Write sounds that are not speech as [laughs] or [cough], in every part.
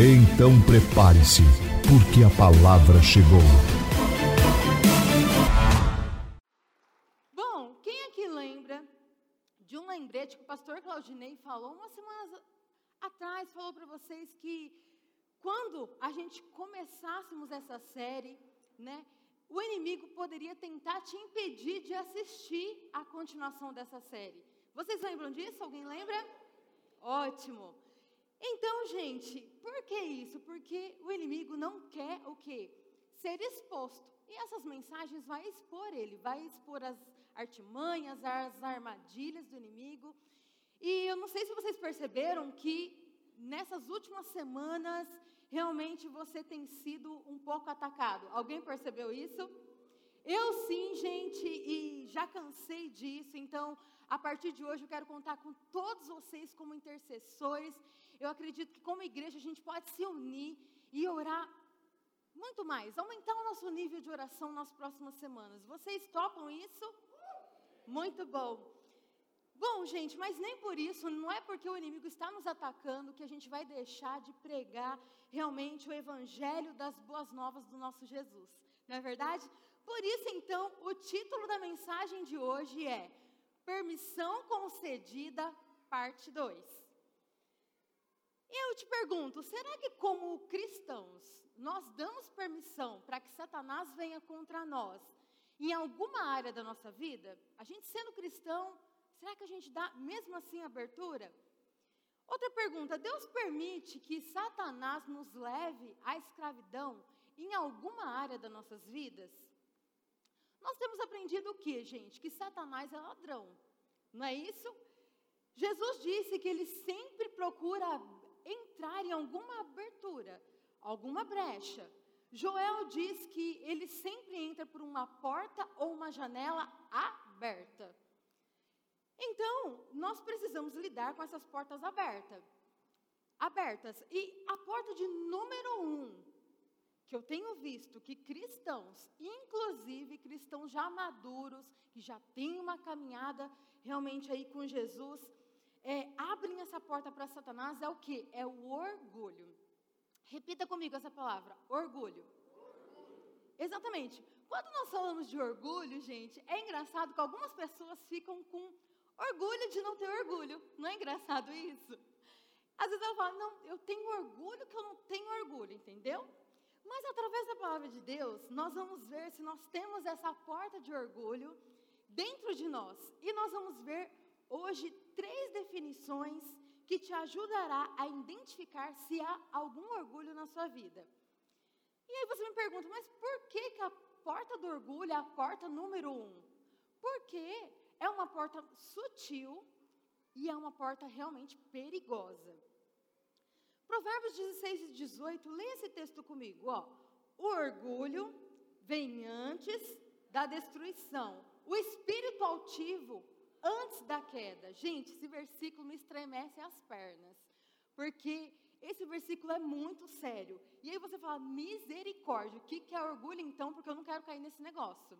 Então prepare-se, porque a palavra chegou. Bom, quem aqui lembra de um lembrete que o pastor Claudinei falou umas semanas atrás, falou para vocês que quando a gente começássemos essa série, né, o inimigo poderia tentar te impedir de assistir a continuação dessa série. Vocês lembram disso? Alguém lembra? Ótimo. Então, gente, por que isso? Porque o inimigo não quer o quê? Ser exposto. E essas mensagens vai expor ele, vai expor as artimanhas, as armadilhas do inimigo. E eu não sei se vocês perceberam que nessas últimas semanas realmente você tem sido um pouco atacado. Alguém percebeu isso? Eu sim, gente, e já cansei disso. Então, a partir de hoje eu quero contar com todos vocês como intercessores eu acredito que como igreja a gente pode se unir e orar muito mais, aumentar o nosso nível de oração nas próximas semanas. Vocês topam isso? Muito bom. Bom, gente, mas nem por isso, não é porque o inimigo está nos atacando que a gente vai deixar de pregar realmente o evangelho das boas novas do nosso Jesus. Não é verdade? Por isso, então, o título da mensagem de hoje é Permissão concedida, parte 2. Eu te pergunto, será que como cristãos nós damos permissão para que Satanás venha contra nós em alguma área da nossa vida? A gente sendo cristão, será que a gente dá mesmo assim abertura? Outra pergunta, Deus permite que Satanás nos leve à escravidão em alguma área das nossas vidas? Nós temos aprendido o que, gente? Que Satanás é ladrão, não é isso? Jesus disse que ele sempre procura entrar em alguma abertura, alguma brecha. Joel diz que ele sempre entra por uma porta ou uma janela aberta. Então, nós precisamos lidar com essas portas abertas. Abertas. E a porta de número um, que eu tenho visto que cristãos, inclusive cristãos já maduros, que já têm uma caminhada realmente aí com Jesus, é, abrem essa porta para Satanás é o que? É o orgulho. Repita comigo essa palavra: orgulho. Exatamente. Quando nós falamos de orgulho, gente, é engraçado que algumas pessoas ficam com orgulho de não ter orgulho. Não é engraçado isso? Às vezes ela fala, não, eu tenho orgulho que eu não tenho orgulho, entendeu? Mas através da palavra de Deus, nós vamos ver se nós temos essa porta de orgulho dentro de nós. E nós vamos ver hoje três definições que te ajudará a identificar se há algum orgulho na sua vida. E aí você me pergunta, mas por que, que a porta do orgulho é a porta número um? Porque é uma porta sutil e é uma porta realmente perigosa. Provérbios 16 e 18, leia esse texto comigo. Ó. O orgulho vem antes da destruição. O espírito altivo antes da queda. Gente, esse versículo me estremece as pernas, porque esse versículo é muito sério. E aí você fala, misericórdia, o que, que é orgulho então? Porque eu não quero cair nesse negócio.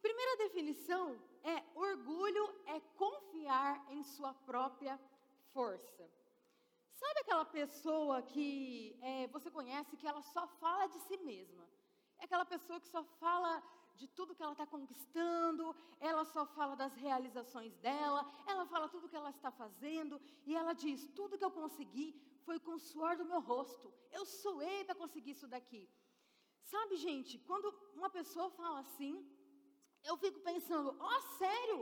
Primeira definição é: orgulho é confiar em sua própria força. Sabe aquela pessoa que é, você conhece que ela só fala de si mesma? É aquela pessoa que só fala de tudo que ela está conquistando, ela só fala das realizações dela, ela fala tudo que ela está fazendo, e ela diz: tudo que eu consegui foi com o suor do meu rosto, eu suei para conseguir isso daqui. Sabe, gente, quando uma pessoa fala assim, eu fico pensando: ó, oh, sério?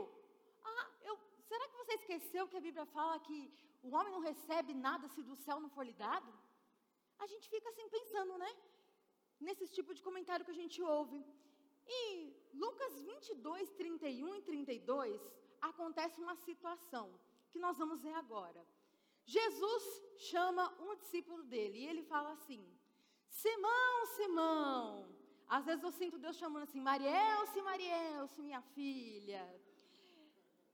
Ah, eu, será que você esqueceu que a Bíblia fala que o homem não recebe nada se do céu não for lhe dado? A gente fica assim pensando, né? Nesse tipo de comentário que a gente ouve. E Lucas 22, 31 e 32, acontece uma situação que nós vamos ver agora. Jesus chama um discípulo dele e ele fala assim: Simão, Simão. Às vezes eu sinto Deus chamando assim: Marielce, Marielce, minha filha.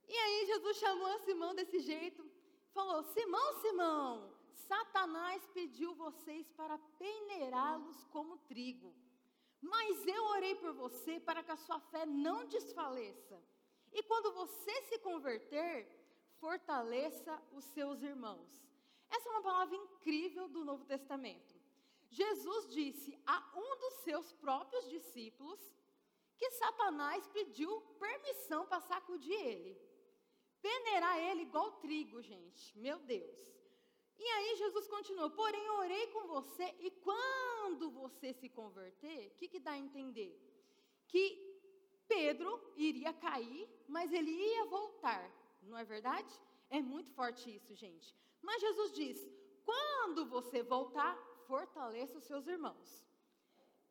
E aí Jesus chamou Simão desse jeito, falou: Simão, Simão, Satanás pediu vocês para peneirá-los como trigo. Mas eu orei por você para que a sua fé não desfaleça. E quando você se converter, fortaleça os seus irmãos. Essa é uma palavra incrível do Novo Testamento. Jesus disse a um dos seus próprios discípulos que Satanás pediu permissão para sacudir ele. Peneirar ele igual trigo, gente. Meu Deus. E aí Jesus continuou: Porém, orei com você, e quando você se converter, o que, que dá a entender? Que Pedro iria cair, mas ele ia voltar, não é verdade? É muito forte isso, gente. Mas Jesus diz: quando você voltar, fortaleça os seus irmãos.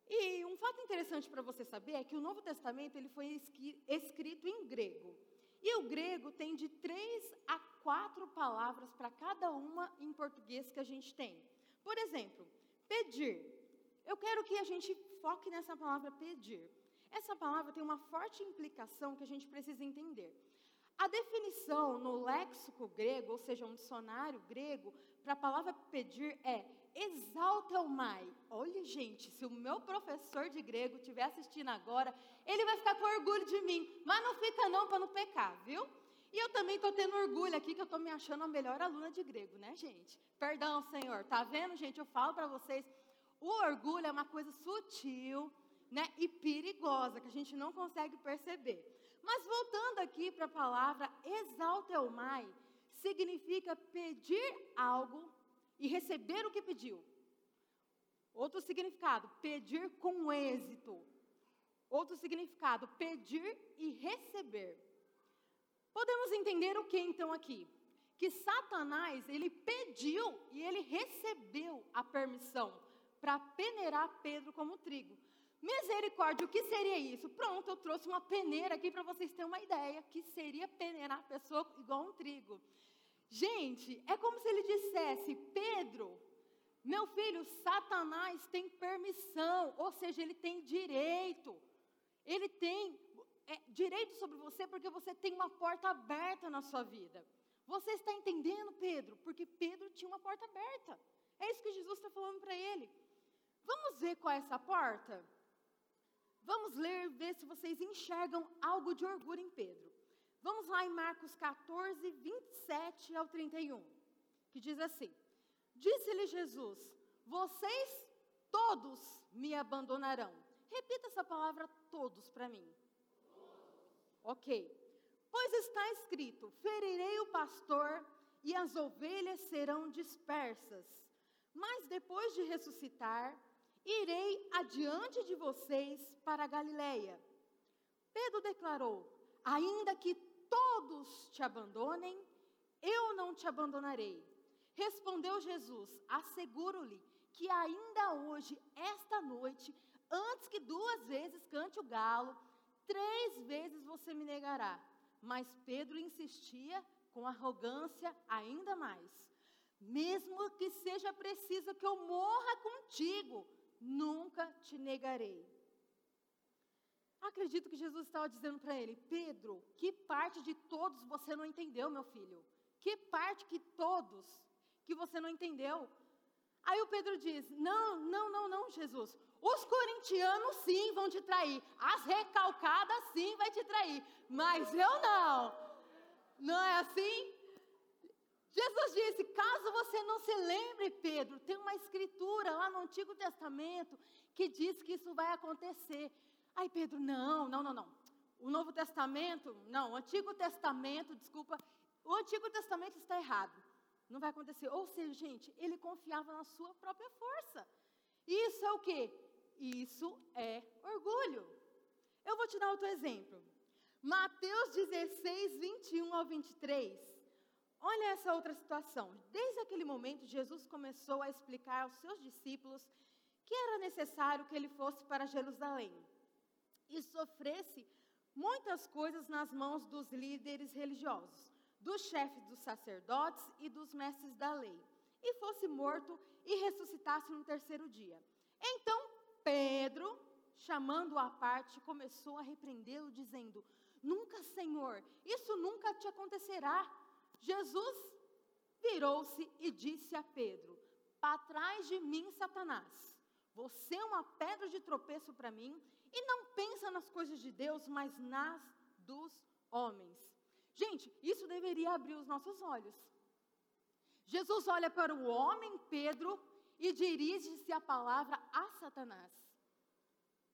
E um fato interessante para você saber é que o Novo Testamento ele foi escrito em grego. E o grego tem de três a quatro palavras para cada uma em português que a gente tem. Por exemplo, pedir. Eu quero que a gente foque nessa palavra pedir. Essa palavra tem uma forte implicação que a gente precisa entender. A definição no léxico grego, ou seja, um dicionário grego, para a palavra pedir é exalta o mai. Olha, gente, se o meu professor de grego estiver assistindo agora, ele vai ficar com orgulho de mim. Mas não fica não para não pecar, viu? E eu também estou tendo orgulho aqui que eu estou me achando a melhor aluna de grego, né, gente? Perdão, Senhor. Tá vendo, gente? Eu falo para vocês, o orgulho é uma coisa sutil, né, e perigosa que a gente não consegue perceber. Mas voltando aqui para a palavra exalta o mai, significa pedir algo e receber o que pediu. Outro significado, pedir com êxito. Outro significado, pedir e receber. Podemos entender o que então aqui? Que Satanás, ele pediu e ele recebeu a permissão para peneirar Pedro como trigo. Misericórdia, o que seria isso? Pronto, eu trouxe uma peneira aqui para vocês terem uma ideia, que seria peneirar a pessoa igual um trigo. Gente, é como se ele dissesse: Pedro, meu filho, Satanás tem permissão, ou seja, ele tem direito. Ele tem é, direito sobre você porque você tem uma porta aberta na sua vida. Você está entendendo, Pedro? Porque Pedro tinha uma porta aberta. É isso que Jesus está falando para ele. Vamos ver qual é essa porta? Vamos ler, ver se vocês enxergam algo de orgulho em Pedro. Vamos lá em Marcos 14, 27 ao 31, que diz assim: Disse-lhe Jesus: Vocês todos me abandonarão. Repita essa palavra todos para mim. Ok. Pois está escrito: Ferirei o pastor e as ovelhas serão dispersas. Mas depois de ressuscitar, irei adiante de vocês para a Galileia. Pedro declarou: Ainda que todos te abandonem, eu não te abandonarei. Respondeu Jesus: Asseguro-lhe que ainda hoje, esta noite, antes que duas vezes cante o galo, três vezes você me negará. Mas Pedro insistia com arrogância ainda mais. Mesmo que seja preciso que eu morra contigo, nunca te negarei. Acredito que Jesus estava dizendo para ele: Pedro, que parte de todos você não entendeu, meu filho? Que parte que todos que você não entendeu? Aí o Pedro diz: Não, não, não, não, Jesus. Os corintianos sim vão te trair. As recalcadas sim vai te trair. Mas eu não. Não é assim? Jesus disse: caso você não se lembre, Pedro, tem uma escritura lá no Antigo Testamento que diz que isso vai acontecer. Aí Pedro, não, não, não, não. O Novo Testamento, não, o Antigo Testamento, desculpa, o Antigo Testamento está errado. Não vai acontecer. Ou seja, gente, ele confiava na sua própria força. Isso é o quê? Isso é orgulho. Eu vou te dar outro exemplo. Mateus 16, 21 ao 23. Olha essa outra situação. Desde aquele momento, Jesus começou a explicar aos seus discípulos que era necessário que ele fosse para Jerusalém e sofresse muitas coisas nas mãos dos líderes religiosos, dos chefes dos sacerdotes e dos mestres da lei, e fosse morto e ressuscitasse no terceiro dia. Então Pedro, chamando-o à parte, começou a repreendê-lo, dizendo: Nunca, Senhor, isso nunca te acontecerá. Jesus virou-se e disse a Pedro: Para trás de mim, Satanás. Você é uma pedra de tropeço para mim e não pensa nas coisas de Deus, mas nas dos homens. Gente, isso deveria abrir os nossos olhos. Jesus olha para o homem Pedro e dirige-se a palavra a Satanás.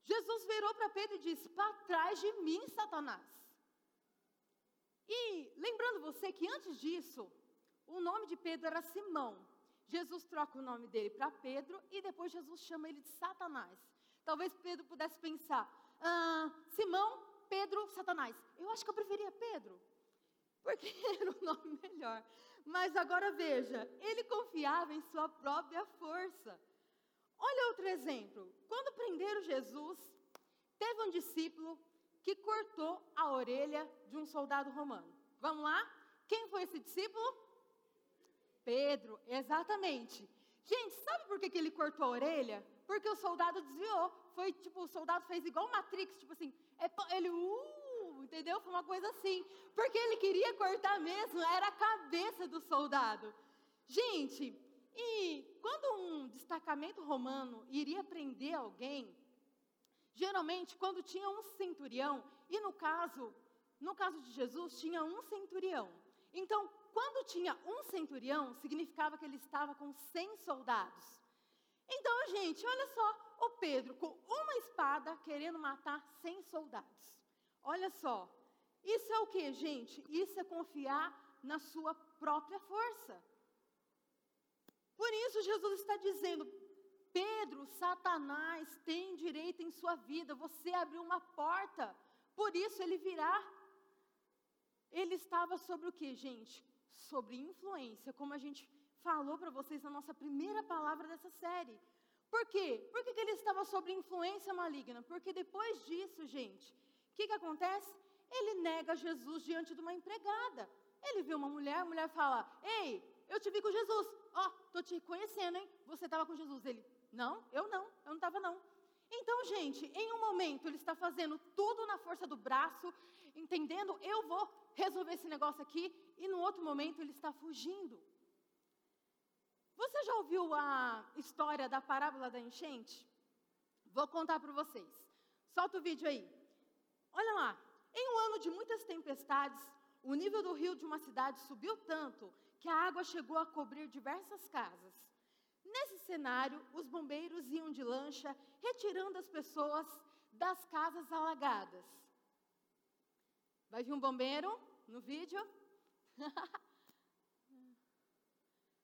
Jesus virou para Pedro e disse: Para trás de mim, Satanás. E lembrando você que antes disso, o nome de Pedro era Simão. Jesus troca o nome dele para Pedro e depois Jesus chama ele de Satanás. Talvez Pedro pudesse pensar: ah, Simão, Pedro, Satanás. Eu acho que eu preferia Pedro, porque [laughs] era o nome melhor. Mas agora veja, ele confiava em sua própria força. Olha outro exemplo. Quando prenderam Jesus, teve um discípulo que cortou a orelha de um soldado romano. Vamos lá? Quem foi esse discípulo? Pedro, exatamente. Gente, sabe por que, que ele cortou a orelha? Porque o soldado desviou. Foi tipo, o soldado fez igual Matrix, tipo assim, é ele, uh, entendeu? Foi uma coisa assim. Porque ele queria cortar mesmo, era a cabeça do soldado. Gente, e quando um destacamento romano iria prender alguém, geralmente quando tinha um centurião, e no caso, no caso de Jesus, tinha um centurião. Então, quando tinha um centurião, significava que ele estava com 100 soldados. Então, gente, olha só, o Pedro com uma espada querendo matar 100 soldados. Olha só, isso é o que, gente? Isso é confiar na sua própria força. Por isso, Jesus está dizendo: Pedro, Satanás tem direito em sua vida, você abriu uma porta, por isso ele virá. Ele estava sobre o que, gente? Sobre influência, como a gente falou para vocês na nossa primeira palavra dessa série. Por quê? Por que, que ele estava sob influência maligna? Porque depois disso, gente, o que, que acontece? Ele nega Jesus diante de uma empregada. Ele vê uma mulher, a mulher fala: Ei, eu te vi com Jesus. Ó, oh, tô te conhecendo, hein? Você estava com Jesus. Ele: Não, eu não, eu não estava não. Então, gente, em um momento ele está fazendo tudo na força do braço, entendendo, eu vou resolver esse negócio aqui, e no outro momento ele está fugindo. Você já ouviu a história da parábola da enchente? Vou contar para vocês. Solta o vídeo aí. Olha lá. Em um ano de muitas tempestades, o nível do rio de uma cidade subiu tanto que a água chegou a cobrir diversas casas. Nesse cenário, os bombeiros iam de lancha, retirando as pessoas das casas alagadas. Vai vir um bombeiro no vídeo? [laughs]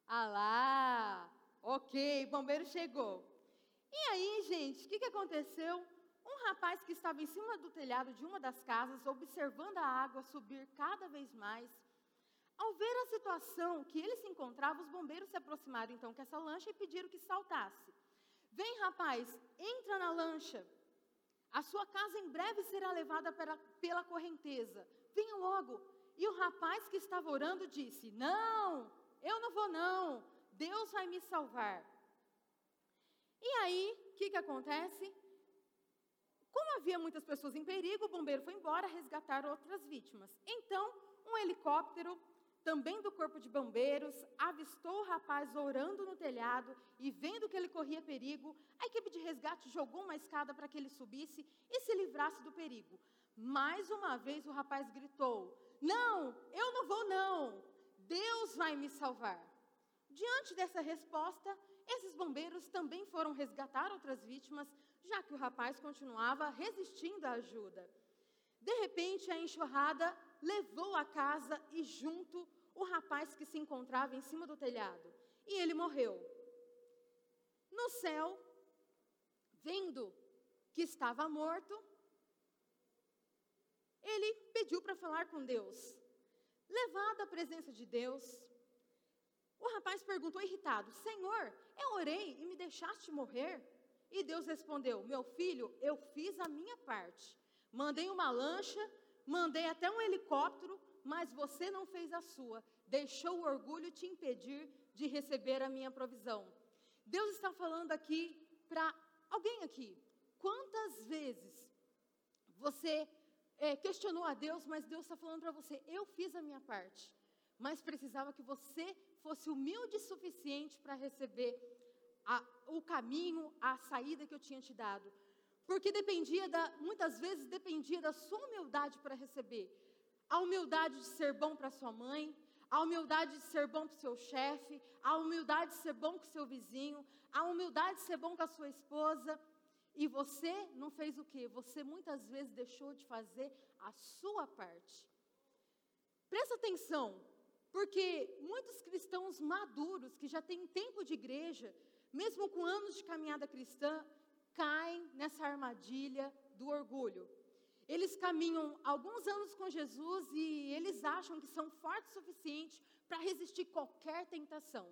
Ah lá, ok, bombeiro chegou. E aí, gente, o que, que aconteceu? Um rapaz que estava em cima do telhado de uma das casas, observando a água subir cada vez mais, ao ver a situação que ele se encontrava, os bombeiros se aproximaram então com essa lancha e pediram que saltasse. Vem, rapaz, entra na lancha. A sua casa em breve será levada pela, pela correnteza. Venha logo. E o rapaz que estava orando disse: Não, eu não vou, não. Deus vai me salvar. E aí, o que, que acontece? Como havia muitas pessoas em perigo, o bombeiro foi embora resgatar outras vítimas. Então, um helicóptero, também do corpo de bombeiros, avistou o rapaz orando no telhado e vendo que ele corria perigo, a equipe de resgate jogou uma escada para que ele subisse e se livrasse do perigo. Mais uma vez o rapaz gritou: Não, eu não vou, não. Deus vai me salvar. Diante dessa resposta, esses bombeiros também foram resgatar outras vítimas, já que o rapaz continuava resistindo à ajuda. De repente, a enxurrada levou a casa e junto o rapaz que se encontrava em cima do telhado, e ele morreu. No céu, vendo que estava morto, ele pediu para falar com Deus. Levado à presença de Deus, o rapaz perguntou irritado: Senhor, eu orei e me deixaste morrer? E Deus respondeu: Meu filho, eu fiz a minha parte. Mandei uma lancha, mandei até um helicóptero mas você não fez a sua. Deixou o orgulho te impedir de receber a minha provisão. Deus está falando aqui para alguém aqui. Quantas vezes você é, questionou a Deus, mas Deus está falando para você: eu fiz a minha parte, mas precisava que você fosse humilde o suficiente para receber a, o caminho, a saída que eu tinha te dado. Porque dependia da, muitas vezes dependia da sua humildade para receber. A humildade de ser bom para sua mãe, a humildade de ser bom para o seu chefe, a humildade de ser bom com o seu vizinho, a humildade de ser bom com a sua esposa. E você não fez o quê? Você muitas vezes deixou de fazer a sua parte. Presta atenção, porque muitos cristãos maduros que já têm tempo de igreja, mesmo com anos de caminhada cristã, caem nessa armadilha do orgulho. Eles caminham alguns anos com Jesus e eles acham que são fortes o suficiente para resistir qualquer tentação.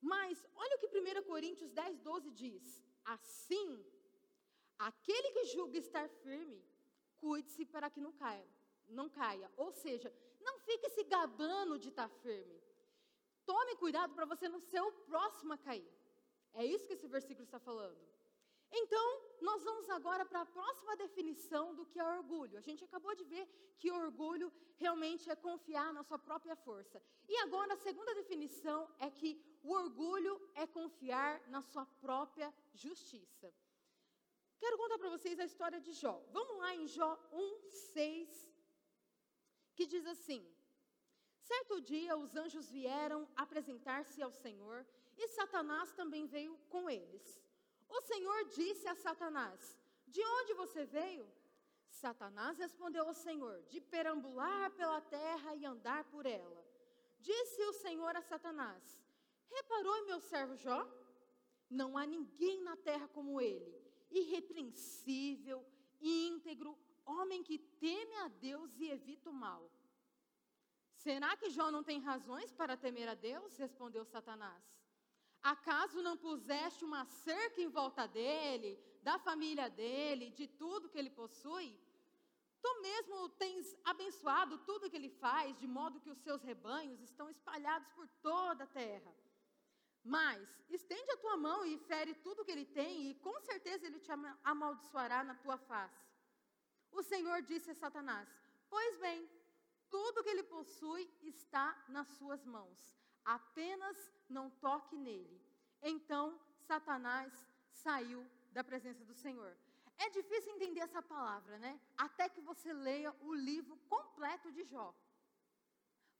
Mas olha o que 1 Coríntios 10, 12 diz: Assim, aquele que julga estar firme, cuide-se para que não caia, não caia. Ou seja, não fique se gabando de estar firme. Tome cuidado para você não ser o próximo a cair. É isso que esse versículo está falando. Então, nós vamos agora para a próxima definição do que é orgulho. A gente acabou de ver que orgulho realmente é confiar na sua própria força. E agora a segunda definição é que o orgulho é confiar na sua própria justiça. Quero contar para vocês a história de Jó. Vamos lá em Jó 1, 6, que diz assim: Certo dia os anjos vieram apresentar-se ao Senhor e Satanás também veio com eles. O Senhor disse a Satanás: De onde você veio? Satanás respondeu ao Senhor: De perambular pela terra e andar por ela. Disse o Senhor a Satanás: Reparou em meu servo Jó? Não há ninguém na terra como ele, irrepreensível, íntegro, homem que teme a Deus e evita o mal. Será que Jó não tem razões para temer a Deus? Respondeu Satanás. Acaso não puseste uma cerca em volta dele, da família dele, de tudo que ele possui? Tu mesmo tens abençoado tudo que ele faz, de modo que os seus rebanhos estão espalhados por toda a terra. Mas estende a tua mão e fere tudo que ele tem, e com certeza ele te amaldiçoará na tua face. O Senhor disse a Satanás: Pois bem, tudo que ele possui está nas suas mãos apenas não toque nele. Então Satanás saiu da presença do Senhor. É difícil entender essa palavra, né? Até que você leia o livro completo de Jó.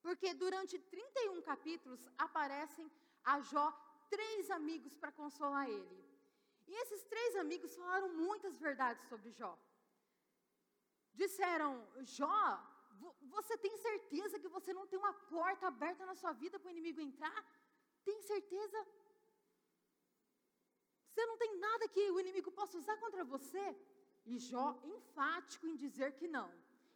Porque durante 31 capítulos aparecem a Jó três amigos para consolar ele. E esses três amigos falaram muitas verdades sobre Jó. Disseram: Jó, você tem certeza que você não tem uma porta aberta na sua vida para o inimigo entrar? Tem certeza? Você não tem nada que o inimigo possa usar contra você? E Jó, enfático em dizer que não.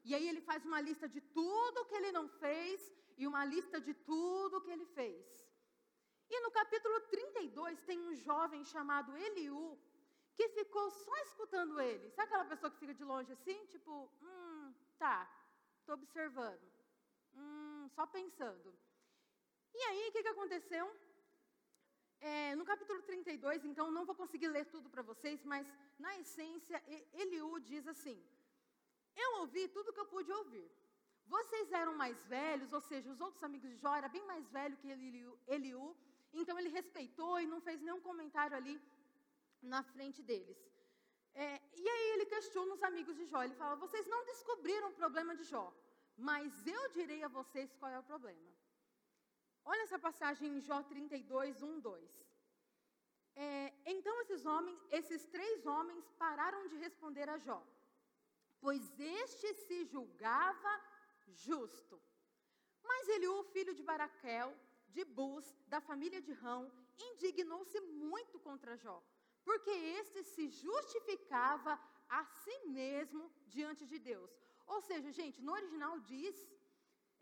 E aí ele faz uma lista de tudo que ele não fez e uma lista de tudo que ele fez. E no capítulo 32 tem um jovem chamado Eliú que ficou só escutando ele. Sabe aquela pessoa que fica de longe assim, tipo, hum, tá, Estou observando. Hum, só pensando. E aí, o que, que aconteceu? É, no capítulo 32, então, não vou conseguir ler tudo para vocês, mas, na essência, Eliú diz assim: Eu ouvi tudo que eu pude ouvir. Vocês eram mais velhos, ou seja, os outros amigos de Jó eram bem mais velhos que Eliú, Eliú, então ele respeitou e não fez nenhum comentário ali na frente deles. É, e aí ele questiona os amigos de Jó. Ele fala: Vocês não descobriram o problema de Jó, mas eu direi a vocês qual é o problema. Olha essa passagem em Jó 32, 1, 2. É, então esses homens, esses três homens pararam de responder a Jó, pois este se julgava justo. Mas Eliú, filho de Baraquel, de Bus, da família de Rão, indignou-se muito contra Jó porque este se justificava a si mesmo diante de Deus. Ou seja, gente, no original diz,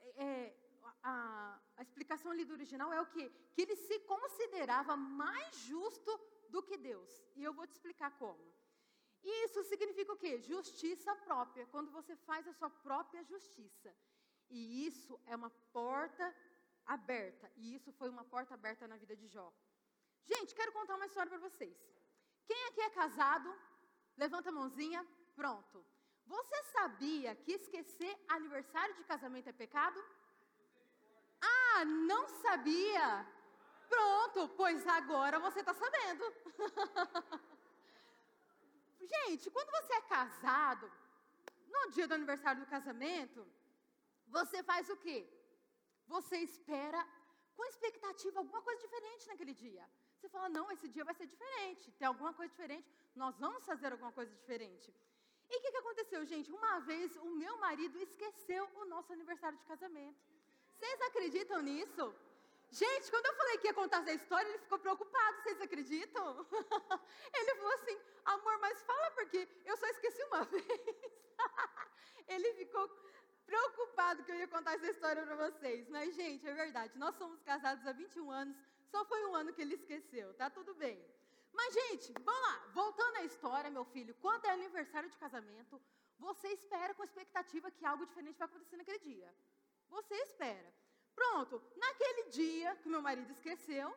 é, é, a, a, explicação ali do original é o que? Que ele se considerava mais justo do que Deus. E eu vou te explicar como. E isso significa o quê? Justiça própria, quando você faz a sua própria justiça. E isso é uma porta aberta. E isso foi uma porta aberta na vida de Jó. Gente, quero contar uma história para vocês. Quem aqui é casado? Levanta a mãozinha. Pronto. Você sabia que esquecer aniversário de casamento é pecado? Ah, não sabia? Pronto, pois agora você está sabendo. [laughs] Gente, quando você é casado, no dia do aniversário do casamento, você faz o quê? Você espera com expectativa alguma coisa diferente naquele dia. Você fala, não, esse dia vai ser diferente, tem alguma coisa diferente, nós vamos fazer alguma coisa diferente. E o que, que aconteceu, gente? Uma vez o meu marido esqueceu o nosso aniversário de casamento. Vocês acreditam nisso? Gente, quando eu falei que ia contar essa história, ele ficou preocupado, vocês acreditam? [laughs] ele falou assim, amor, mas fala porque eu só esqueci uma [laughs] vez. ele ficou preocupado que eu ia contar essa história para vocês. Mas, gente, é verdade, nós somos casados há 21 anos, só foi um ano que ele esqueceu, tá tudo bem. Mas, gente, vamos lá, voltando à história, meu filho, quando é aniversário de casamento, você espera com expectativa que algo diferente vai acontecer naquele dia. Você espera. Pronto, naquele dia que meu marido esqueceu,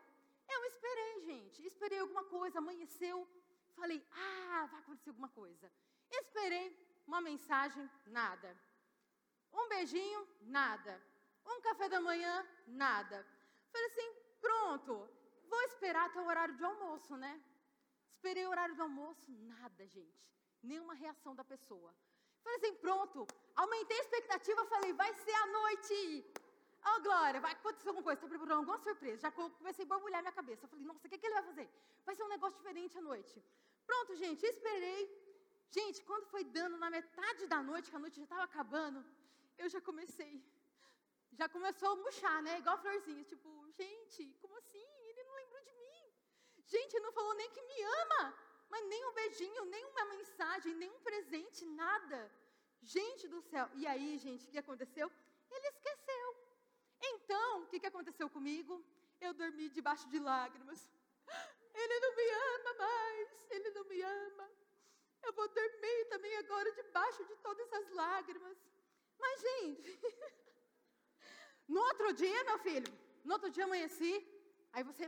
eu esperei, gente. Esperei alguma coisa, amanheceu. Falei, ah, vai acontecer alguma coisa. Esperei uma mensagem, nada. Um beijinho, nada. Um café da manhã, nada. Falei assim, pronto, vou esperar até o horário de almoço, né? Esperei o horário do almoço, nada, gente. Nenhuma reação da pessoa. Falei assim, pronto, aumentei a expectativa, falei, vai ser a noite. Oh, Glória, vai acontecer alguma coisa, está preparando alguma surpresa. Já comecei a borbulhar minha cabeça. Falei, nossa, o que, que ele vai fazer? Vai ser um negócio diferente à noite. Pronto, gente, esperei. Gente, quando foi dando na metade da noite, que a noite já estava acabando, eu já comecei. Já começou a murchar, né? Igual florzinha. Tipo, gente, como assim? Ele não lembrou de mim. Gente, ele não falou nem que me ama. Mas nem um beijinho, nem uma mensagem, nem um presente, nada. Gente do céu. E aí, gente, o que aconteceu? Ele esqueceu. Então, o que, que aconteceu comigo? Eu dormi debaixo de lágrimas. [gasps] Ele não me ama mais, ele não me ama. Eu vou dormir também agora debaixo de todas as lágrimas. Mas, gente, [laughs] no outro dia, meu filho, no outro dia amanheci, aí você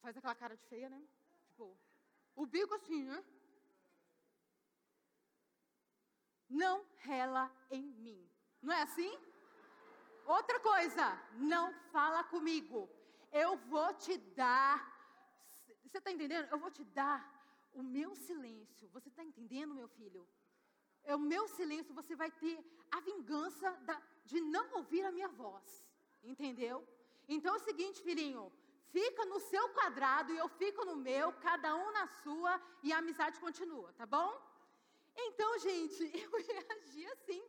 faz aquela cara de feia, né? Tipo, o bico assim, né? Não rela em mim. Não é assim? Outra coisa, não fala comigo. Eu vou te dar. Você está entendendo? Eu vou te dar o meu silêncio. Você está entendendo, meu filho? É o meu silêncio. Você vai ter a vingança da, de não ouvir a minha voz. Entendeu? Então é o seguinte, filhinho. Fica no seu quadrado e eu fico no meu, cada um na sua, e a amizade continua, tá bom? Então, gente, [laughs] eu reagi assim.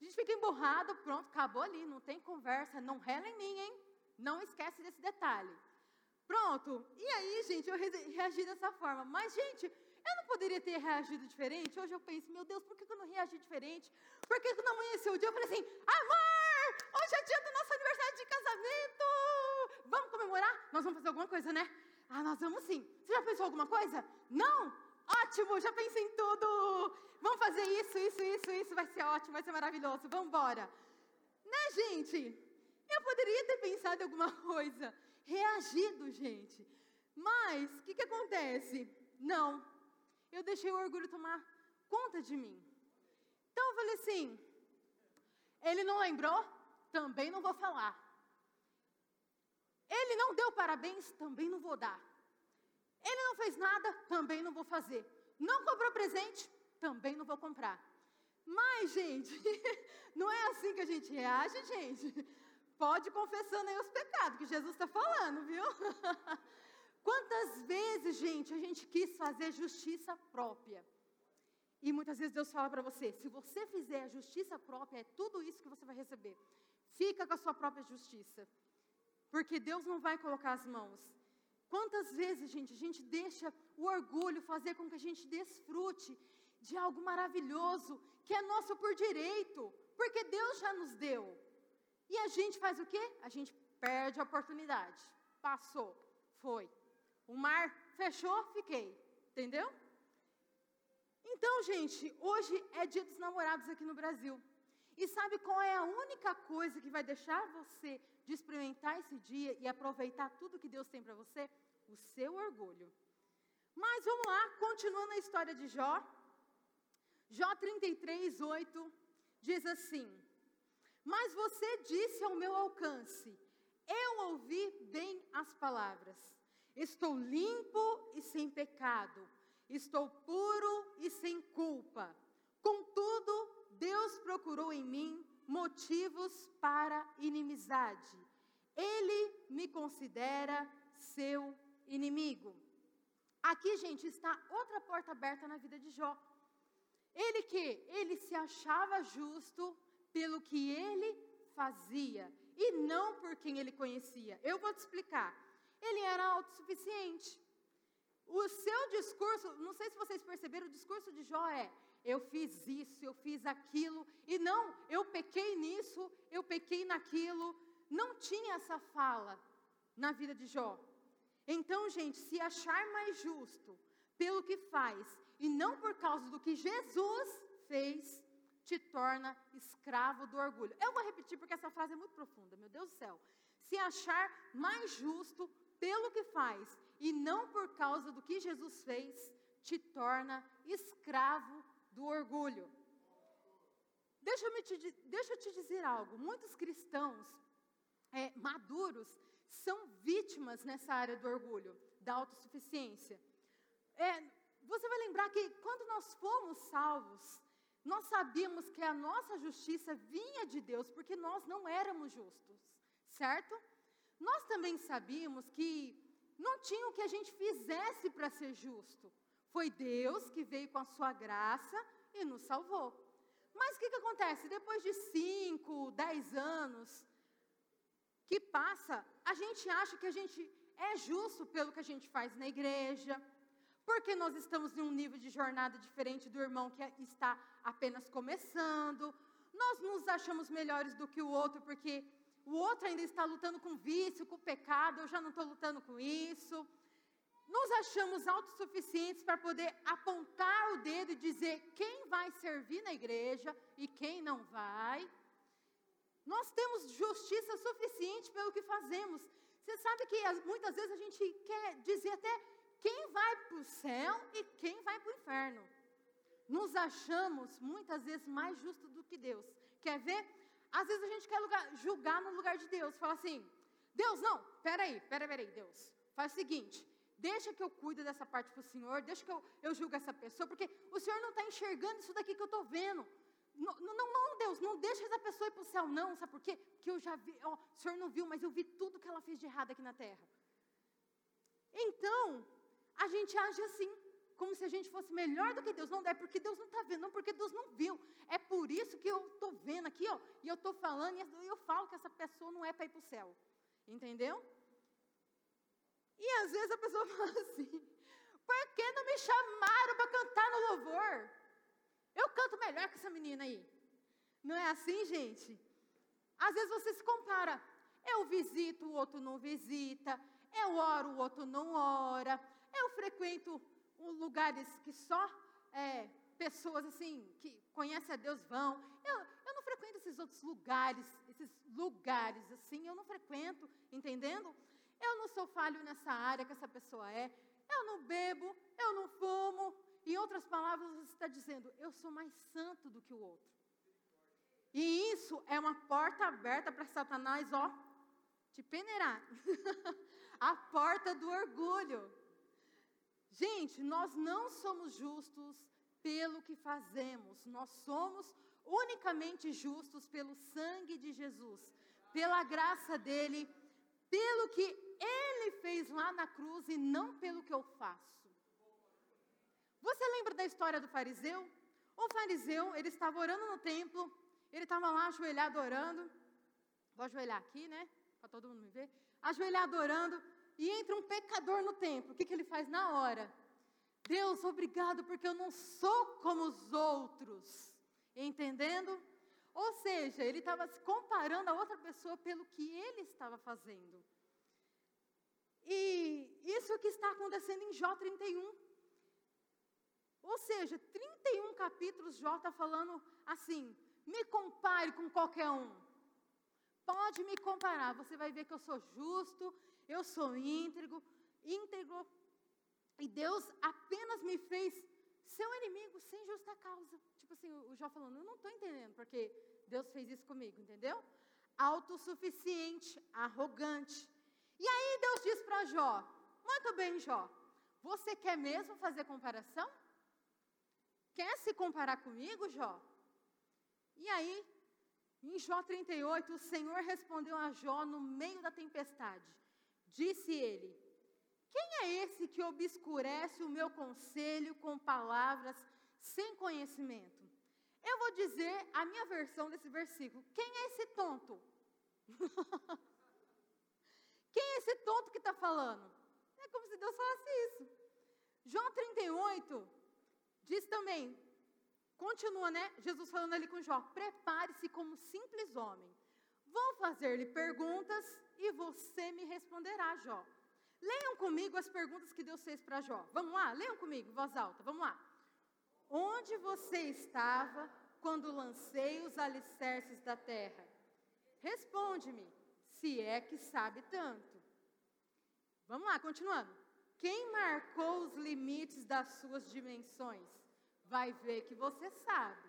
A gente fica emburrado, pronto, acabou ali, não tem conversa, não rela em mim, hein? Não esquece desse detalhe. Pronto, e aí, gente, eu reagi dessa forma. Mas, gente, eu não poderia ter reagido diferente? Hoje eu penso, meu Deus, por que eu não reagi diferente? Por que não amanheceu o dia? Eu falei assim, amor, hoje é dia do nosso aniversário de casamento. Vamos comemorar? Nós vamos fazer alguma coisa, né? Ah, nós vamos sim. Você já pensou alguma coisa? Não? Ótimo, já pensei em tudo. Vamos fazer isso, isso, isso, isso. Vai ser ótimo, vai ser maravilhoso. Vamos embora. Né, gente? Eu poderia ter pensado em alguma [laughs] coisa, reagido, gente. Mas, o que, que acontece? Não. Eu deixei o orgulho tomar conta de mim. Então eu falei assim: ele não lembrou? Também não vou falar. Ele não deu parabéns? Também não vou dar. Ele não fez nada, também não vou fazer. Não comprou presente, também não vou comprar. Mas, gente, [laughs] não é assim que a gente reage, gente. Pode confessando aí os pecados que Jesus está falando, viu? [laughs] Quantas vezes, gente, a gente quis fazer justiça própria? E muitas vezes Deus fala para você: se você fizer a justiça própria, é tudo isso que você vai receber. Fica com a sua própria justiça. Porque Deus não vai colocar as mãos. Quantas vezes, gente, a gente deixa o orgulho fazer com que a gente desfrute de algo maravilhoso, que é nosso por direito, porque Deus já nos deu. E a gente faz o quê? A gente perde a oportunidade. Passou, foi. O mar fechou, fiquei. Entendeu? Então, gente, hoje é dia dos namorados aqui no Brasil. E sabe qual é a única coisa que vai deixar você de experimentar esse dia e aproveitar tudo que Deus tem para você? O seu orgulho. Mas vamos lá, continuando a história de Jó. Jó 33, 8 diz assim: Mas você disse ao meu alcance, eu ouvi bem as palavras. Estou limpo e sem pecado. Estou puro e sem culpa. Contudo, Deus procurou em mim motivos para inimizade. Ele me considera seu inimigo. Aqui, gente, está outra porta aberta na vida de Jó. Ele que ele se achava justo pelo que ele fazia e não por quem ele conhecia. Eu vou te explicar. Ele era autossuficiente. O seu discurso, não sei se vocês perceberam, o discurso de Jó é: eu fiz isso, eu fiz aquilo, e não, eu pequei nisso, eu pequei naquilo. Não tinha essa fala na vida de Jó. Então, gente, se achar mais justo pelo que faz e não por causa do que Jesus fez, te torna escravo do orgulho. Eu vou repetir porque essa frase é muito profunda, meu Deus do céu. Se achar mais justo pelo que faz e não por causa do que Jesus fez, te torna escravo do orgulho. Deixa eu, te, deixa eu te dizer algo: muitos cristãos é, maduros são vítimas nessa área do orgulho, da autossuficiência. É, você vai lembrar que quando nós fomos salvos, nós sabíamos que a nossa justiça vinha de Deus, porque nós não éramos justos, certo? Nós também sabíamos que não tinha o que a gente fizesse para ser justo. Foi Deus que veio com a sua graça e nos salvou. Mas o que, que acontece? Depois de 5, 10 anos que passa, a gente acha que a gente é justo pelo que a gente faz na igreja, porque nós estamos em um nível de jornada diferente do irmão que está apenas começando. Nós nos achamos melhores do que o outro porque o outro ainda está lutando com vício, com pecado, eu já não estou lutando com isso. Nos achamos autossuficientes para poder apontar o dedo e dizer quem vai servir na igreja e quem não vai. Nós temos justiça suficiente pelo que fazemos. Você sabe que muitas vezes a gente quer dizer até quem vai para o céu e quem vai para o inferno. Nos achamos muitas vezes mais justos do que Deus. Quer ver? Às vezes a gente quer lugar, julgar no lugar de Deus. Fala assim: Deus, não, peraí, peraí, peraí, Deus. Faz o seguinte: deixa que eu cuide dessa parte para o Senhor, deixa que eu, eu julgue essa pessoa, porque o Senhor não está enxergando isso daqui que eu estou vendo. Não, não, não, Deus, não deixa essa pessoa ir para o céu, não, sabe por quê? Porque eu já vi, ó, o Senhor não viu, mas eu vi tudo que ela fez de errado aqui na terra. Então, a gente age assim como se a gente fosse melhor do que Deus. Não é porque Deus não está vendo, não porque Deus não viu. É por isso que eu estou vendo aqui, ó, e eu estou falando, e eu falo que essa pessoa não é para ir para o céu. Entendeu? E às vezes a pessoa [laughs] fala assim: por que não me chamaram para cantar no louvor? Eu canto melhor que essa menina aí. Não é assim, gente? Às vezes você se compara. Eu visito, o outro não visita. Eu oro, o outro não ora. Eu frequento lugares que só é, pessoas assim que conhecem a Deus vão. Eu, eu não frequento esses outros lugares, esses lugares assim, eu não frequento, entendendo? Eu não sou falho nessa área que essa pessoa é. Eu não bebo, eu não fumo. Em outras palavras, você está dizendo, eu sou mais santo do que o outro. E isso é uma porta aberta para Satanás, ó, te peneirar. [laughs] a porta do orgulho. Gente, nós não somos justos pelo que fazemos, nós somos unicamente justos pelo sangue de Jesus, pela graça dele, pelo que ele fez lá na cruz e não pelo que eu faço. Você lembra da história do fariseu? O fariseu, ele estava orando no templo, ele estava lá ajoelhado orando. Vou ajoelhar aqui, né? Para todo mundo me ver. Ajoelhado orando e entra um pecador no templo. O que, que ele faz na hora? Deus, obrigado, porque eu não sou como os outros. Entendendo? Ou seja, ele estava se comparando a outra pessoa pelo que ele estava fazendo. E isso que está acontecendo em Jó 31. Ou seja, 31 capítulos Jó está falando assim: Me compare com qualquer um. Pode me comparar, você vai ver que eu sou justo, eu sou íntegro, íntegro, e Deus apenas me fez seu inimigo sem justa causa. Tipo assim, o Jó falando, eu não estou entendendo porque Deus fez isso comigo, entendeu? Autossuficiente, arrogante. E aí Deus diz para Jó: Muito bem, Jó, você quer mesmo fazer comparação? Quer se comparar comigo, Jó? E aí, em Jó 38, o Senhor respondeu a Jó no meio da tempestade. Disse ele: Quem é esse que obscurece o meu conselho com palavras sem conhecimento? Eu vou dizer a minha versão desse versículo. Quem é esse tonto? [laughs] Quem é esse tonto que está falando? É como se Deus falasse isso. João 38 diz também, continua, né? Jesus falando ali com Jó: prepare-se como simples homem. Vou fazer-lhe perguntas e você me responderá, Jó. Leiam comigo as perguntas que Deus fez para Jó. Vamos lá, leiam comigo, voz alta, vamos lá. Onde você estava quando lancei os alicerces da terra? Responde-me, se é que sabe tanto. Vamos lá, continuando. Quem marcou os limites das suas dimensões? Vai ver que você sabe.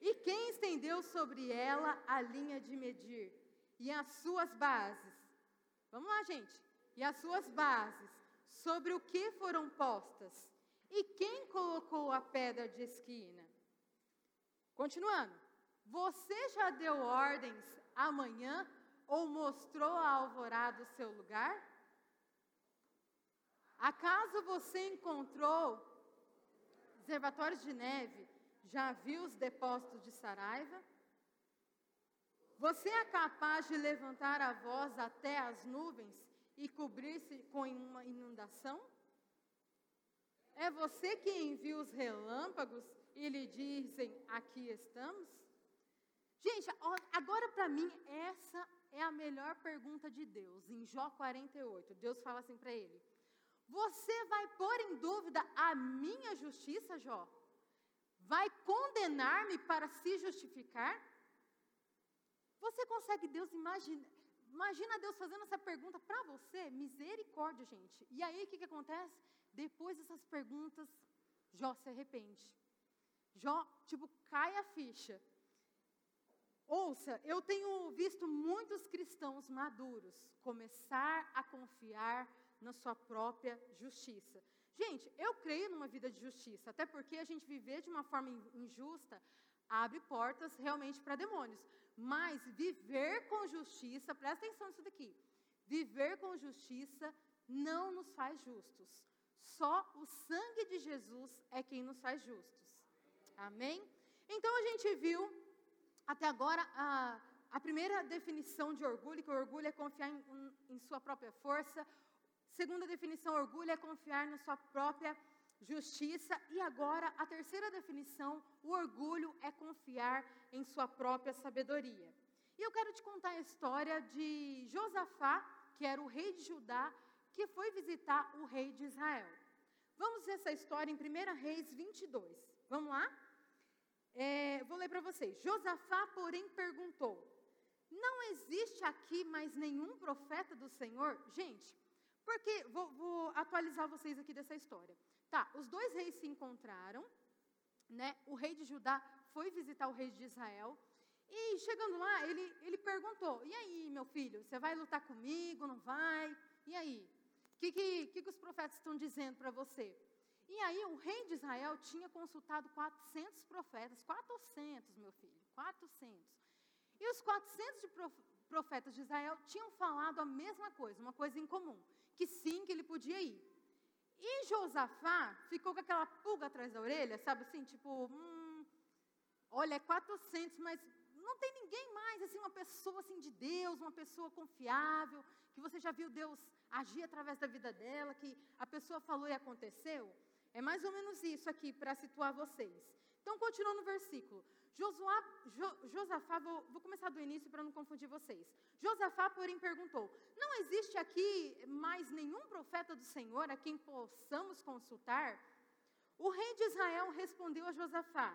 E quem estendeu sobre ela a linha de medir? E as suas bases? Vamos lá, gente. E as suas bases? Sobre o que foram postas? E quem colocou a pedra de esquina? Continuando. Você já deu ordens amanhã ou mostrou a alvorada o seu lugar? Acaso você encontrou reservatórios de neve? Já viu os depósitos de Saraiva? Você é capaz de levantar a voz até as nuvens e cobrir-se com uma inundação? É você que envia os relâmpagos e lhe dizem: Aqui estamos? Gente, agora para mim, essa é a melhor pergunta de Deus. Em Jó 48, Deus fala assim para ele: Você vai pôr em dúvida a minha justiça, Jó? Vai condenar-me para se justificar? Você consegue Deus imagina, imagina Deus fazendo essa pergunta para você? Misericórdia, gente. E aí o que, que acontece? Depois dessas perguntas, Jó se arrepende. Jó, tipo, cai a ficha. Ouça, eu tenho visto muitos cristãos maduros começar a confiar na sua própria justiça. Gente, eu creio numa vida de justiça, até porque a gente viver de uma forma injusta abre portas realmente para demônios. Mas viver com justiça, presta atenção nisso daqui. Viver com justiça não nos faz justos. Só o sangue de Jesus é quem nos faz justos. Amém? Então a gente viu até agora, a, a primeira definição de orgulho, que o orgulho é confiar em, em, sua própria força. Segunda definição, orgulho é confiar na sua própria justiça. E agora, a terceira definição, o orgulho é confiar em sua própria sabedoria. E eu quero te contar a história de Josafá, que era o rei de Judá, que foi visitar o rei de Israel. Vamos ver essa história em 1 Reis 22. Vamos lá? É, vou ler para vocês. Josafá, porém, perguntou: Não existe aqui mais nenhum profeta do Senhor? Gente, porque vou, vou atualizar vocês aqui dessa história. Tá, os dois reis se encontraram, né? O rei de Judá foi visitar o rei de Israel. E chegando lá, ele, ele perguntou: E aí, meu filho, você vai lutar comigo? Não vai? E aí? O que, que, que, que os profetas estão dizendo para você? E aí o rei de Israel tinha consultado 400 profetas, 400, meu filho, 400. E os 400 de profetas de Israel tinham falado a mesma coisa, uma coisa em comum, que sim, que ele podia ir. E Josafá ficou com aquela pulga atrás da orelha, sabe assim, tipo, hum, olha, é 400, mas não tem ninguém mais, assim, uma pessoa assim de Deus, uma pessoa confiável, que você já viu Deus agir através da vida dela, que a pessoa falou e aconteceu. É mais ou menos isso aqui para situar vocês. Então, continuando no versículo. Jo, Josafá, vou, vou começar do início para não confundir vocês. Josafá, porém, perguntou: Não existe aqui mais nenhum profeta do Senhor a quem possamos consultar? O rei de Israel respondeu a Josafá: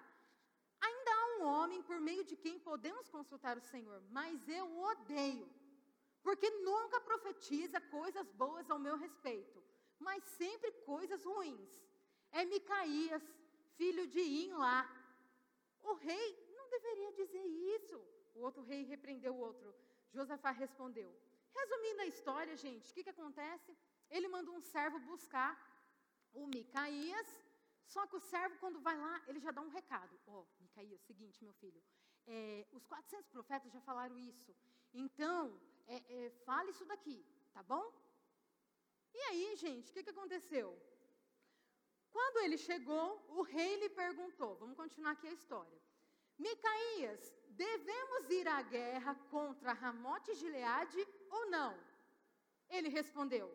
Ainda há um homem por meio de quem podemos consultar o Senhor, mas eu o odeio, porque nunca profetiza coisas boas ao meu respeito, mas sempre coisas ruins. É Micaías, filho de Inlá. O rei não deveria dizer isso. O outro rei repreendeu o outro. Josafá respondeu. Resumindo a história, gente, o que, que acontece? Ele manda um servo buscar o Micaías, só que o servo, quando vai lá, ele já dá um recado. Ó, oh, Micaías, seguinte, meu filho, é, os 400 profetas já falaram isso. Então, é, é, fale isso daqui, tá bom? E aí, gente, o que, que aconteceu? Quando ele chegou, o rei lhe perguntou, vamos continuar aqui a história. Micaías, devemos ir à guerra contra Ramote Gileade ou não? Ele respondeu,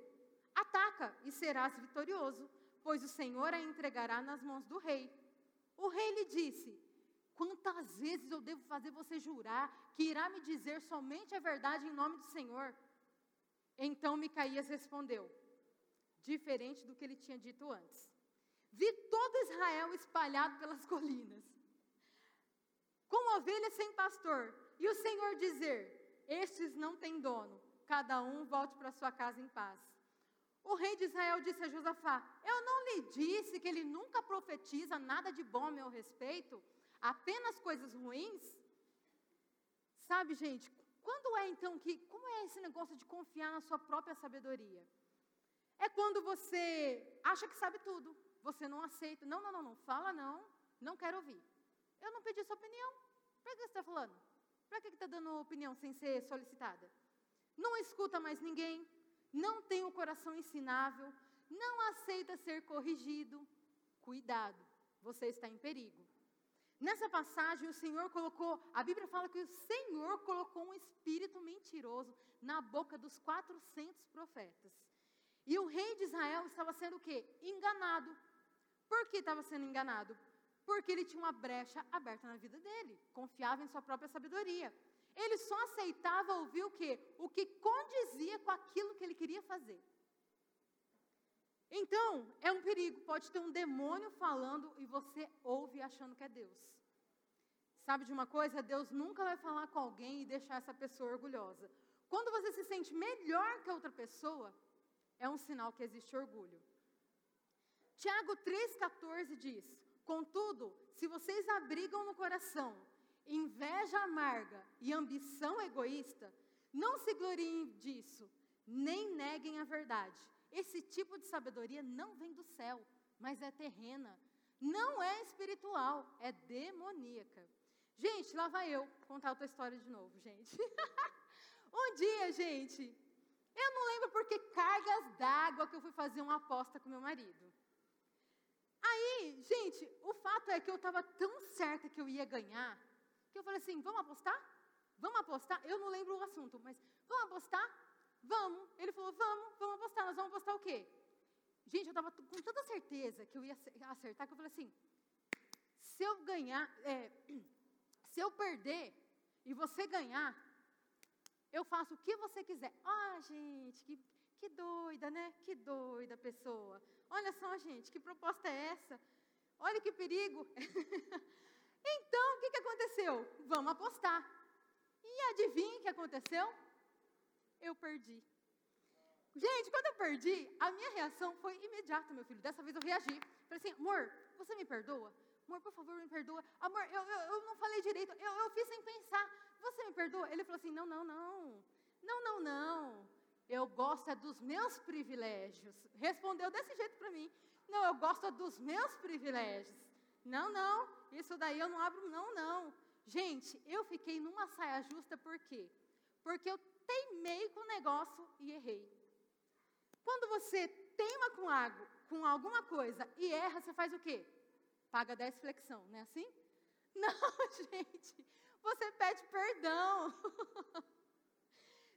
ataca e serás vitorioso pois o Senhor a entregará nas mãos do rei. O rei lhe disse: Quantas vezes eu devo fazer você jurar que irá me dizer somente a verdade em nome do Senhor? Então Micaías respondeu, diferente do que ele tinha dito antes: Vi todo Israel espalhado pelas colinas, como ovelhas sem pastor, e o Senhor dizer: Estes não têm dono, cada um volte para sua casa em paz. O rei de Israel disse a Josafá: Eu não lhe disse que ele nunca profetiza nada de bom a meu respeito, apenas coisas ruins? Sabe, gente, quando é então que. Como é esse negócio de confiar na sua própria sabedoria? É quando você acha que sabe tudo, você não aceita. Não, não, não, não, fala não, não quero ouvir. Eu não pedi sua opinião. Para que você está falando? Para que está dando opinião sem ser solicitada? Não escuta mais ninguém, não tem um coração ensinável, não aceita ser corrigido, cuidado, você está em perigo. Nessa passagem, o Senhor colocou, a Bíblia fala que o Senhor colocou um espírito mentiroso na boca dos 400 profetas. E o rei de Israel estava sendo o quê? Enganado. Por que estava sendo enganado? Porque ele tinha uma brecha aberta na vida dele, confiava em sua própria sabedoria. Ele só aceitava ouvir o quê? O que condizia com aquilo que ele queria fazer. Então, é um perigo, pode ter um demônio falando e você ouve achando que é Deus. Sabe de uma coisa? Deus nunca vai falar com alguém e deixar essa pessoa orgulhosa. Quando você se sente melhor que outra pessoa, é um sinal que existe orgulho. Tiago 3,14 diz: Contudo, se vocês abrigam no coração inveja amarga e ambição egoísta, não se gloriem disso, nem neguem a verdade. Esse tipo de sabedoria não vem do céu, mas é terrena. Não é espiritual, é demoníaca. Gente, lá vai eu contar outra história de novo, gente. [laughs] um dia, gente, eu não lembro por que cargas d'água que eu fui fazer uma aposta com meu marido. Aí, gente, o fato é que eu estava tão certa que eu ia ganhar, que eu falei assim: vamos apostar? Vamos apostar? Eu não lembro o assunto, mas vamos apostar? Vamos. Ele falou: vamos, vamos apostar. Nós vamos apostar o quê? Gente, eu estava com tanta certeza que eu ia acertar que eu falei assim: se eu ganhar, é, [clears throat] se eu perder e você ganhar, eu faço o que você quiser. Ah, gente, que, que doida, né? Que doida pessoa. Olha só, gente, que proposta é essa? Olha que perigo. [laughs] Então, o que, que aconteceu? Vamos apostar. E adivinha o que aconteceu? Eu perdi. Gente, quando eu perdi, a minha reação foi imediata, meu filho. Dessa vez eu reagi. Falei assim, amor, você me perdoa? Amor, por favor, me perdoa. Amor, eu, eu, eu não falei direito, eu, eu fiz sem pensar. Você me perdoa? Ele falou assim, não, não, não. Não, não, não. Eu gosto é dos meus privilégios. Respondeu desse jeito para mim. Não, eu gosto é dos meus privilégios. Não, não, isso daí eu não abro, não, não. Gente, eu fiquei numa saia justa por quê? Porque eu teimei com o negócio e errei. Quando você teima com algo, com alguma coisa e erra, você faz o quê? Paga 10 flexão, não é assim? [laughs] Não, gente. Você pede perdão. [laughs]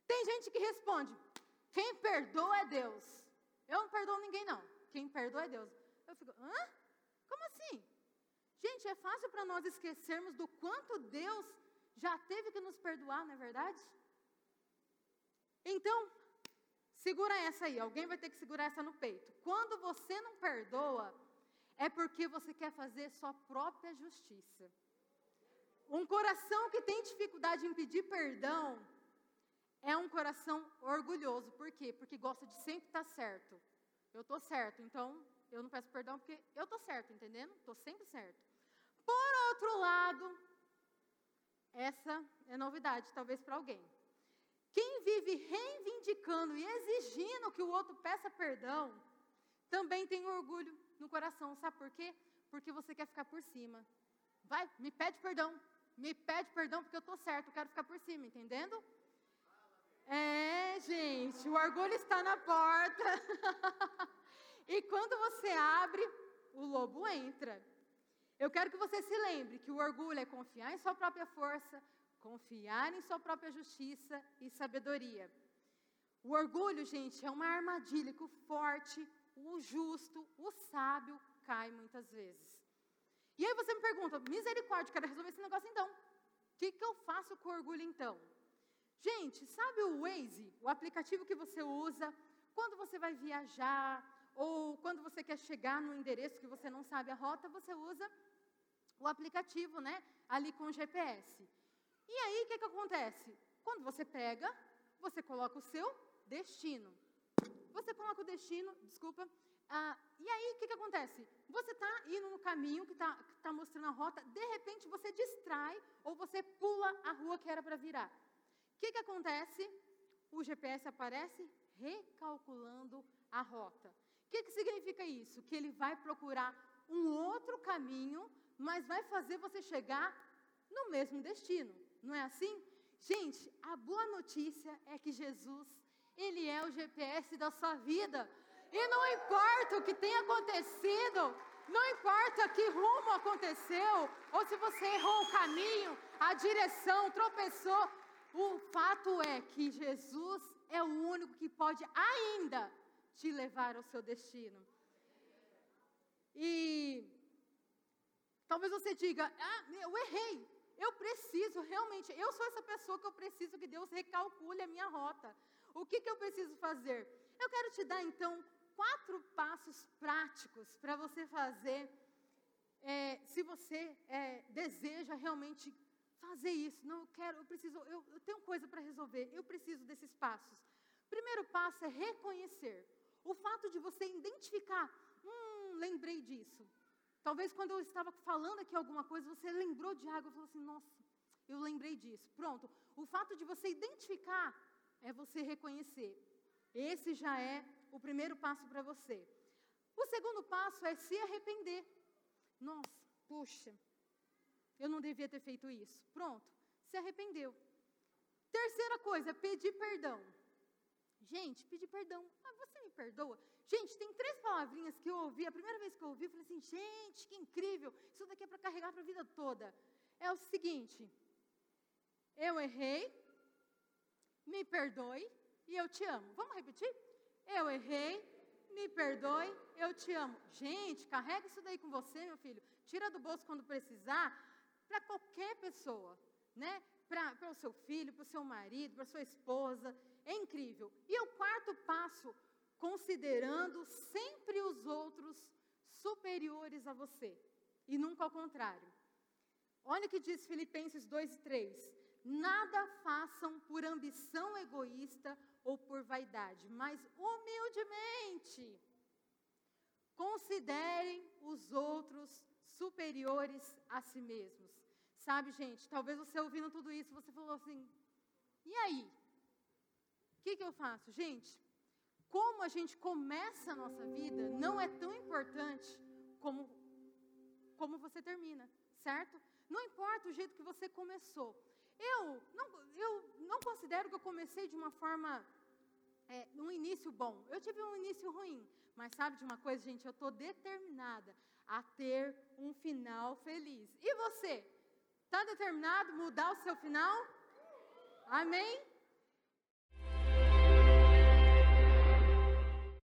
Tem gente que responde: quem perdoa é Deus. Eu não perdoo ninguém, não. Quem perdoa é Deus. Eu fico, hã? Como assim? Gente, é fácil para nós esquecermos do quanto Deus já teve que nos perdoar, não é verdade? Então, segura essa aí, alguém vai ter que segurar essa no peito. Quando você não perdoa, é porque você quer fazer sua própria justiça. Um coração que tem dificuldade em pedir perdão é um coração orgulhoso. Por quê? Porque gosta de sempre estar certo. Eu estou certo, então eu não peço perdão porque eu estou certo, entendendo? Estou sempre certo. Por outro lado, essa é novidade, talvez para alguém. Quem vive reivindicando e exigindo que o outro peça perdão, também tem orgulho no coração. Sabe por quê? Porque você quer ficar por cima. Vai, me pede perdão. Me pede perdão porque eu estou certo, eu quero ficar por cima, entendendo? É, gente, o orgulho está na porta. [laughs] e quando você abre, o lobo entra. Eu quero que você se lembre que o orgulho é confiar em sua própria força, confiar em sua própria justiça e sabedoria. O orgulho, gente, é uma armadilha que o forte, o justo, o sábio cai muitas vezes. E aí você me pergunta, misericórdia, quero resolver esse negócio então. O que, que eu faço com o orgulho então? Gente, sabe o Waze, o aplicativo que você usa quando você vai viajar ou quando você quer chegar no endereço que você não sabe a rota, você usa o aplicativo, né, ali com o GPS. E aí o que, que acontece? Quando você pega, você coloca o seu destino. Você coloca o destino, desculpa. Ah, e aí o que, que acontece? Você está indo no caminho que está tá mostrando a rota, de repente você distrai ou você pula a rua que era para virar que, que acontece? O GPS aparece recalculando a rota. O que, que significa isso? Que ele vai procurar um outro caminho, mas vai fazer você chegar no mesmo destino. Não é assim? Gente, a boa notícia é que Jesus, ele é o GPS da sua vida. E não importa o que tenha acontecido, não importa que rumo aconteceu, ou se você errou o caminho, a direção, tropeçou, o fato é que Jesus é o único que pode ainda te levar ao seu destino. E talvez você diga: Ah, eu errei. Eu preciso realmente, eu sou essa pessoa que eu preciso que Deus recalcule a minha rota. O que, que eu preciso fazer? Eu quero te dar então quatro passos práticos para você fazer, é, se você é, deseja realmente fazer isso. Não, eu quero, eu preciso, eu, eu tenho coisa para resolver. Eu preciso desses passos. Primeiro passo é reconhecer. O fato de você identificar, hum, lembrei disso. Talvez quando eu estava falando aqui alguma coisa, você lembrou de algo e falou assim, nossa, eu lembrei disso. Pronto. O fato de você identificar é você reconhecer. Esse já é o primeiro passo para você. O segundo passo é se arrepender. Nossa, puxa, eu não devia ter feito isso. Pronto, se arrependeu. Terceira coisa, pedir perdão. Gente, pedir perdão. Ah, você me perdoa? Gente, tem três palavrinhas que eu ouvi. A primeira vez que eu ouvi, eu falei assim: gente, que incrível. Isso daqui é para carregar para a vida toda. É o seguinte: eu errei, me perdoe e eu te amo. Vamos repetir? Eu errei, me perdoe, eu te amo. Gente, carrega isso daí com você, meu filho. Tira do bolso quando precisar para qualquer pessoa, né? Para o seu filho, para o seu marido, para sua esposa. É incrível. E o quarto passo, considerando sempre os outros superiores a você, e nunca ao contrário. Olha o que diz Filipenses 2 e 3. Nada façam por ambição egoísta ou por vaidade, mas humildemente considerem os outros superiores a si mesmos. Sabe, gente, talvez você ouvindo tudo isso, você falou assim: e aí? O que, que eu faço? Gente, como a gente começa a nossa vida não é tão importante como, como você termina, certo? Não importa o jeito que você começou. Eu não, eu não considero que eu comecei de uma forma, é, um início bom. Eu tive um início ruim, mas sabe de uma coisa, gente? Eu estou determinada a ter um final feliz. E você? Está determinado mudar o seu final? Amém?